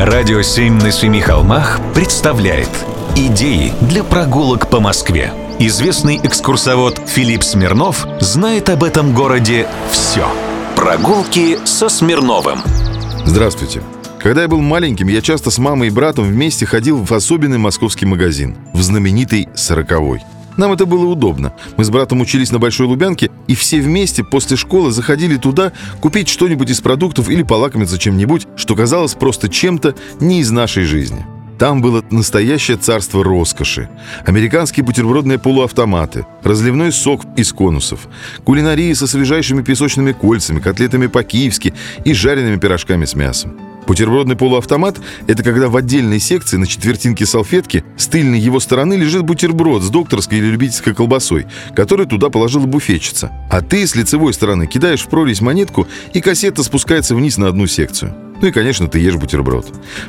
Радио «Семь на семи холмах» представляет Идеи для прогулок по Москве. Известный экскурсовод Филипп Смирнов знает об этом городе все. Прогулки со Смирновым. Здравствуйте. Когда я был маленьким, я часто с мамой и братом вместе ходил в особенный московский магазин, в знаменитый «Сороковой». Нам это было удобно. Мы с братом учились на Большой Лубянке, и все вместе после школы заходили туда купить что-нибудь из продуктов или полакомиться чем-нибудь, что казалось просто чем-то не из нашей жизни. Там было настоящее царство роскоши. Американские бутербродные полуавтоматы, разливной сок из конусов, кулинарии со свежайшими песочными кольцами, котлетами по-киевски и жареными пирожками с мясом. Бутербродный полуавтомат – это когда в отдельной секции на четвертинке салфетки с тыльной его стороны лежит бутерброд с докторской или любительской колбасой, который туда положила буфетчица. А ты с лицевой стороны кидаешь в прорезь монетку, и кассета спускается вниз на одну секцию. Ну и, конечно, ты ешь бутерброд.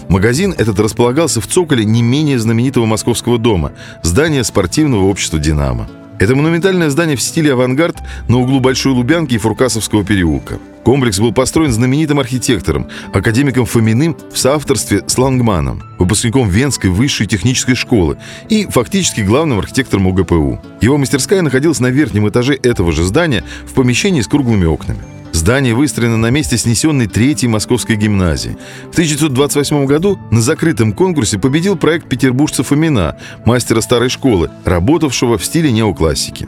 Магазин этот располагался в цоколе не менее знаменитого московского дома – здания спортивного общества «Динамо». Это монументальное здание в стиле авангард на углу Большой Лубянки и Фуркасовского переулка. Комплекс был построен знаменитым архитектором, академиком Фоминым в соавторстве с Лангманом, выпускником Венской высшей технической школы и фактически главным архитектором УГПУ. Его мастерская находилась на верхнем этаже этого же здания в помещении с круглыми окнами. Здание выстроено на месте снесенной Третьей Московской гимназии. В 1928 году на закрытом конкурсе победил проект петербуржца Фомина, мастера старой школы, работавшего в стиле неоклассики.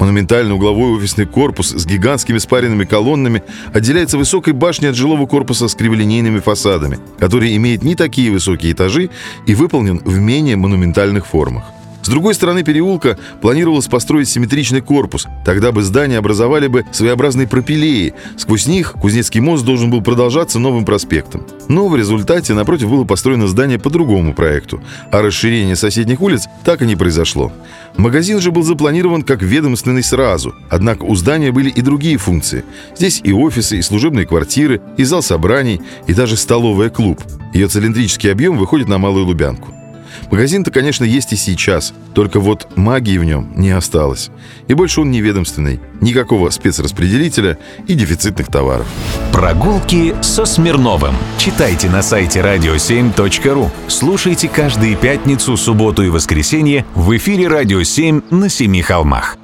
Монументальный угловой офисный корпус с гигантскими спаренными колоннами отделяется высокой башней от жилого корпуса с криволинейными фасадами, который имеет не такие высокие этажи и выполнен в менее монументальных формах. С другой стороны переулка планировалось построить симметричный корпус. Тогда бы здания образовали бы своеобразные пропилеи. Сквозь них Кузнецкий мост должен был продолжаться новым проспектом. Но в результате напротив было построено здание по другому проекту, а расширение соседних улиц так и не произошло. Магазин же был запланирован как ведомственный сразу, однако у здания были и другие функции. Здесь и офисы, и служебные квартиры, и зал собраний, и даже столовая клуб. Ее цилиндрический объем выходит на Малую Лубянку. Магазин-то, конечно, есть и сейчас, только вот магии в нем не осталось. И больше он неведомственный, никакого спецраспределителя и дефицитных товаров. Прогулки со Смирновым. Читайте на сайте radio7.ru. Слушайте каждые пятницу, субботу и воскресенье в эфире «Радио 7» на Семи холмах.